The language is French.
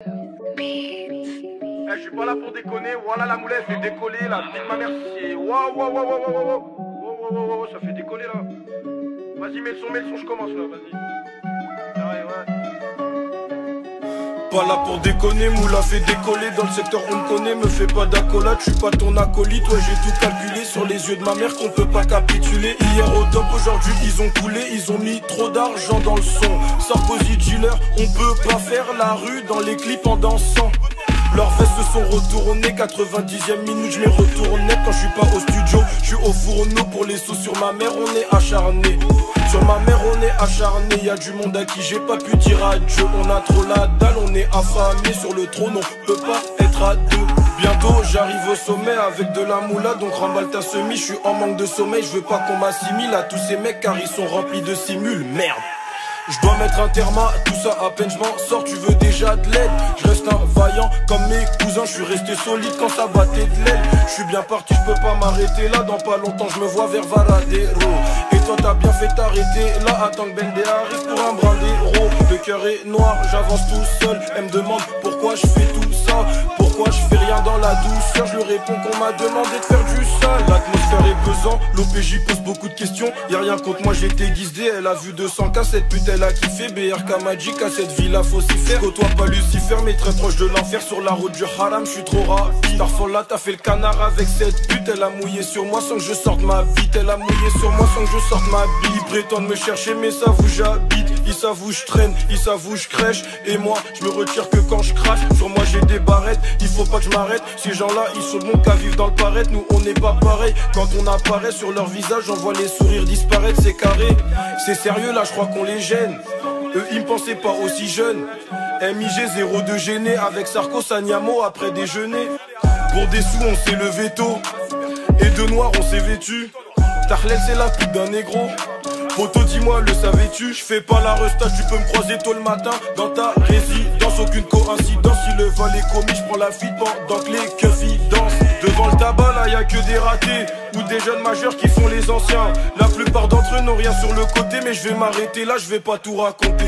Eh, je suis pas là pour déconner, voilà la moulette fait décoller la vie de ma mère, c'est waouh waouh waouh waouh waouh waouh waouh waouh ça fait décoller là. Vas-y mets le son, mets le son, je commence là, vas-y. Ouais, ouais. Pas là pour déconner, moula fait décoller Dans le secteur on me connaît, me fais pas d'accolade Je suis pas ton acolyte, ouais j'ai tout calculé Sur les yeux de ma mère qu'on peut pas capituler. Hier au top, aujourd'hui ils ont coulé Ils ont mis trop d'argent dans le son Sarkozy dealer, on peut pas faire la rue Dans les clips en dansant. Leurs vestes sont retournées, 90ème minute, je m'ai retourné quand je suis pas au studio. Au fourneau pour les sous sur ma mère, on est acharné. Sur ma mère, on est acharné. Y a du monde à qui j'ai pas pu dire adieu. On a trop la dalle, on est affamé sur le trône, on peut pas être à deux. Bientôt j'arrive au sommet avec de la moula donc remballe ta semi, je suis en manque de sommeil, je veux pas qu'on m'assimile à tous ces mecs car ils sont remplis de simules, merde je dois mettre un terme à tout ça, à peine je m'en sors, tu veux déjà de l'aide. Je reste un vaillant comme mes cousins, je suis resté solide quand ça battait de l'aile. Je suis bien parti, je peux pas m'arrêter là, dans pas longtemps je me vois vers Varadero. Et toi t'as bien fait t'arrêter là, attends que Bendé arrive pour un brin. Le cœur est noir, j'avance tout seul, elle me demande pourquoi je fais tout ça. Pourquoi je fais rien la douceur, je réponds qu'on m'a demandé de faire du sale. L'atmosphère est pesant, l'OPJ pose beaucoup de questions. Y'a rien contre moi, j'ai déguisé, elle a vu 200 k cette pute elle a kiffé. BRK Magic à cette villa faut s'y faire. Côtoie pas Lucifer mais très proche de l'enfer. Sur la route du haram je suis trop rapide Parfois là t'as fait le canard avec cette pute. Elle a mouillé sur moi sans que je sorte ma bite. Elle a mouillé sur moi sans que je sorte ma bite. Prétendent me chercher mais ça vous j'habite. Ils savent où je traîne, ils savent où je crèche. Et moi je me retire que quand je crache. Sur moi j'ai des barrettes, il faut pas que je m'arrête Ces gens là ils sont bons qu'à vivre dans le paraître Nous on n'est pas pareil. Quand on apparaît sur leur visage on voit les sourires disparaître. C'est carré, c'est sérieux là je crois qu'on les gêne. Eux ils me pensaient pas aussi jeunes. MIG 02 gêné avec Sarko Sanyamo après déjeuner. Pour des sous on s'est levé tôt. Et de noir on s'est vêtu. Tarlel c'est la pute d'un négro. Poto dis-moi le savais-tu? Je fais pas la restage tu peux me croiser tôt le matin. Dans ta résidence aucune coïncidence le vol commis je prends la fuite pendant que les keufs dansent Devant le tabac là y a que des ratés. Ou des jeunes majeurs qui font les anciens. La plupart d'entre eux n'ont rien sur le côté Mais je vais m'arrêter là je vais pas tout raconter